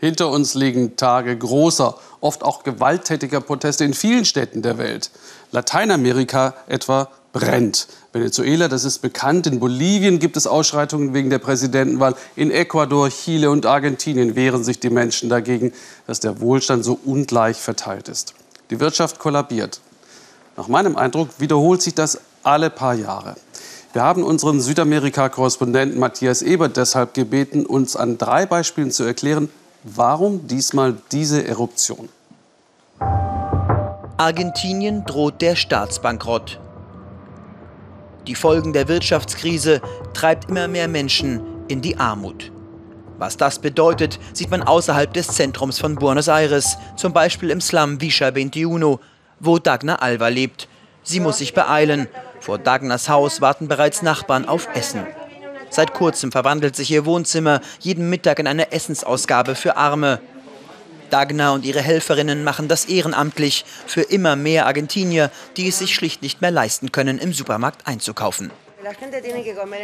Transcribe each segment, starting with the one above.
Hinter uns liegen Tage großer, oft auch gewalttätiger Proteste in vielen Städten der Welt. Lateinamerika etwa brennt. Venezuela, das ist bekannt. In Bolivien gibt es Ausschreitungen wegen der Präsidentenwahl. In Ecuador, Chile und Argentinien wehren sich die Menschen dagegen, dass der Wohlstand so ungleich verteilt ist. Die Wirtschaft kollabiert. Nach meinem Eindruck wiederholt sich das alle paar Jahre. Wir haben unseren Südamerika-Korrespondenten Matthias Ebert deshalb gebeten, uns an drei Beispielen zu erklären, warum diesmal diese Eruption. Argentinien droht der Staatsbankrott. Die Folgen der Wirtschaftskrise treibt immer mehr Menschen in die Armut. Was das bedeutet, sieht man außerhalb des Zentrums von Buenos Aires, zum Beispiel im Slum Villa 21, wo Dagna Alva lebt. Sie muss sich beeilen. Vor Dagnas Haus warten bereits Nachbarn auf Essen. Seit kurzem verwandelt sich ihr Wohnzimmer jeden Mittag in eine Essensausgabe für Arme. Dagna und ihre Helferinnen machen das ehrenamtlich für immer mehr Argentinier, die es sich schlicht nicht mehr leisten können, im Supermarkt einzukaufen.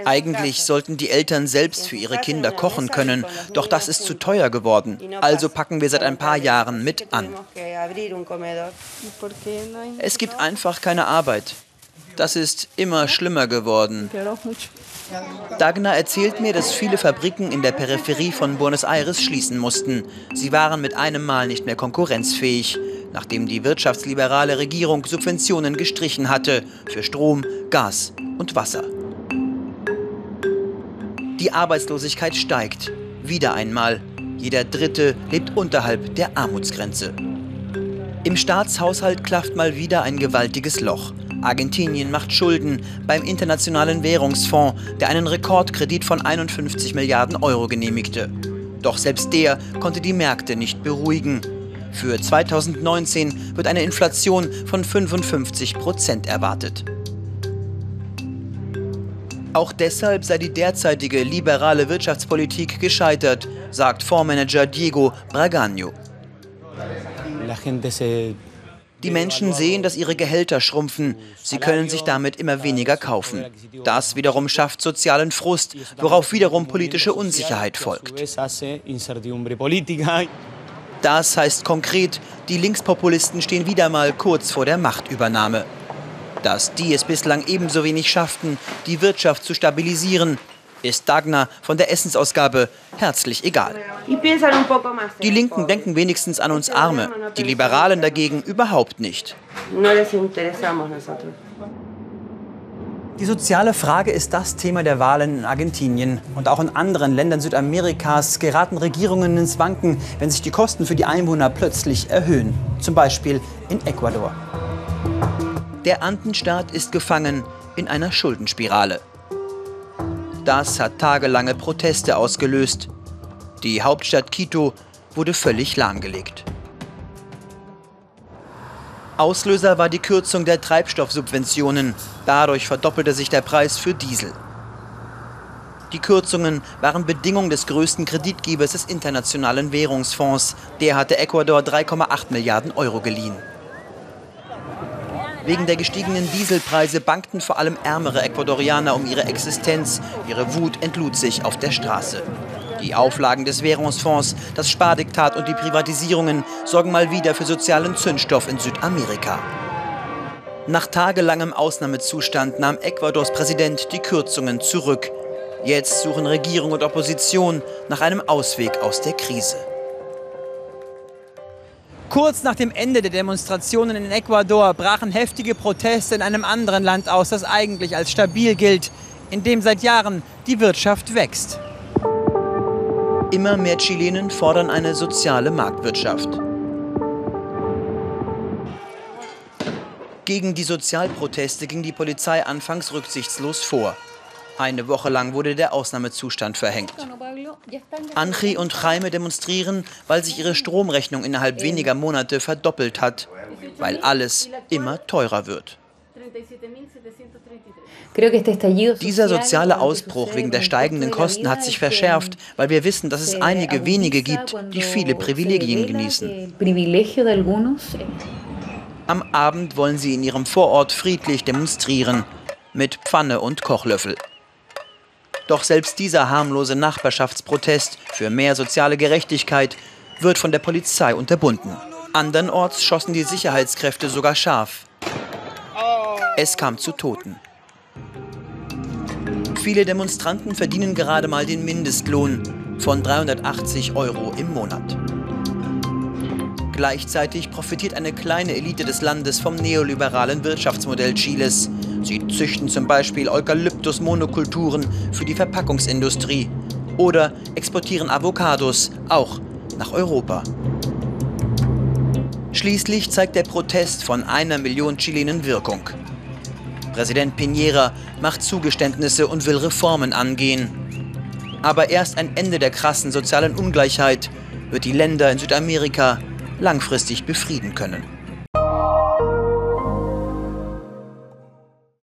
Eigentlich sollten die Eltern selbst für ihre Kinder kochen können, doch das ist zu teuer geworden. Also packen wir seit ein paar Jahren mit an. Es gibt einfach keine Arbeit. Das ist immer schlimmer geworden. Dagna erzählt mir, dass viele Fabriken in der Peripherie von Buenos Aires schließen mussten. Sie waren mit einem Mal nicht mehr konkurrenzfähig, nachdem die wirtschaftsliberale Regierung Subventionen gestrichen hatte für Strom, Gas und Wasser. Die Arbeitslosigkeit steigt. Wieder einmal. Jeder Dritte lebt unterhalb der Armutsgrenze. Im Staatshaushalt klafft mal wieder ein gewaltiges Loch. Argentinien macht Schulden beim Internationalen Währungsfonds, der einen Rekordkredit von 51 Milliarden Euro genehmigte. Doch selbst der konnte die Märkte nicht beruhigen. Für 2019 wird eine Inflation von 55 Prozent erwartet. Auch deshalb sei die derzeitige liberale Wirtschaftspolitik gescheitert, sagt Fondsmanager Diego Bragano. Die Menschen sehen, dass ihre Gehälter schrumpfen. Sie können sich damit immer weniger kaufen. Das wiederum schafft sozialen Frust, worauf wiederum politische Unsicherheit folgt. Das heißt konkret, die Linkspopulisten stehen wieder mal kurz vor der Machtübernahme. Dass die es bislang ebenso wenig schafften, die Wirtschaft zu stabilisieren, ist Dagner von der Essensausgabe herzlich egal. Die Linken denken wenigstens an uns Arme, die Liberalen dagegen überhaupt nicht. Die soziale Frage ist das Thema der Wahlen in Argentinien. Und auch in anderen Ländern Südamerikas geraten Regierungen ins Wanken, wenn sich die Kosten für die Einwohner plötzlich erhöhen. Zum Beispiel in Ecuador. Der Andenstaat ist gefangen in einer Schuldenspirale. Das hat tagelange Proteste ausgelöst. Die Hauptstadt Quito wurde völlig lahmgelegt. Auslöser war die Kürzung der Treibstoffsubventionen. Dadurch verdoppelte sich der Preis für Diesel. Die Kürzungen waren Bedingung des größten Kreditgebers des Internationalen Währungsfonds. Der hatte Ecuador 3,8 Milliarden Euro geliehen. Wegen der gestiegenen Dieselpreise bankten vor allem ärmere Ecuadorianer um ihre Existenz. Ihre Wut entlud sich auf der Straße. Die Auflagen des Währungsfonds, das Spardiktat und die Privatisierungen sorgen mal wieder für sozialen Zündstoff in Südamerika. Nach tagelangem Ausnahmezustand nahm Ecuadors Präsident die Kürzungen zurück. Jetzt suchen Regierung und Opposition nach einem Ausweg aus der Krise. Kurz nach dem Ende der Demonstrationen in Ecuador brachen heftige Proteste in einem anderen Land aus, das eigentlich als stabil gilt, in dem seit Jahren die Wirtschaft wächst. Immer mehr Chilenen fordern eine soziale Marktwirtschaft. Gegen die Sozialproteste ging die Polizei anfangs rücksichtslos vor. Eine Woche lang wurde der Ausnahmezustand verhängt. Anchi und Jaime demonstrieren, weil sich ihre Stromrechnung innerhalb weniger Monate verdoppelt hat, weil alles immer teurer wird. Dieser soziale Ausbruch wegen der steigenden Kosten hat sich verschärft, weil wir wissen, dass es einige wenige gibt, die viele Privilegien genießen. Am Abend wollen sie in ihrem Vorort friedlich demonstrieren, mit Pfanne und Kochlöffel. Doch selbst dieser harmlose Nachbarschaftsprotest für mehr soziale Gerechtigkeit wird von der Polizei unterbunden. Andernorts schossen die Sicherheitskräfte sogar scharf. Es kam zu Toten. Viele Demonstranten verdienen gerade mal den Mindestlohn von 380 Euro im Monat. Gleichzeitig profitiert eine kleine Elite des Landes vom neoliberalen Wirtschaftsmodell Chiles. Sie züchten zum Beispiel Eukalyptus-Monokulturen für die Verpackungsindustrie oder exportieren Avocados auch nach Europa. Schließlich zeigt der Protest von einer Million Chilenen Wirkung. Präsident Piñera macht Zugeständnisse und will Reformen angehen. Aber erst ein Ende der krassen sozialen Ungleichheit wird die Länder in Südamerika langfristig befrieden können.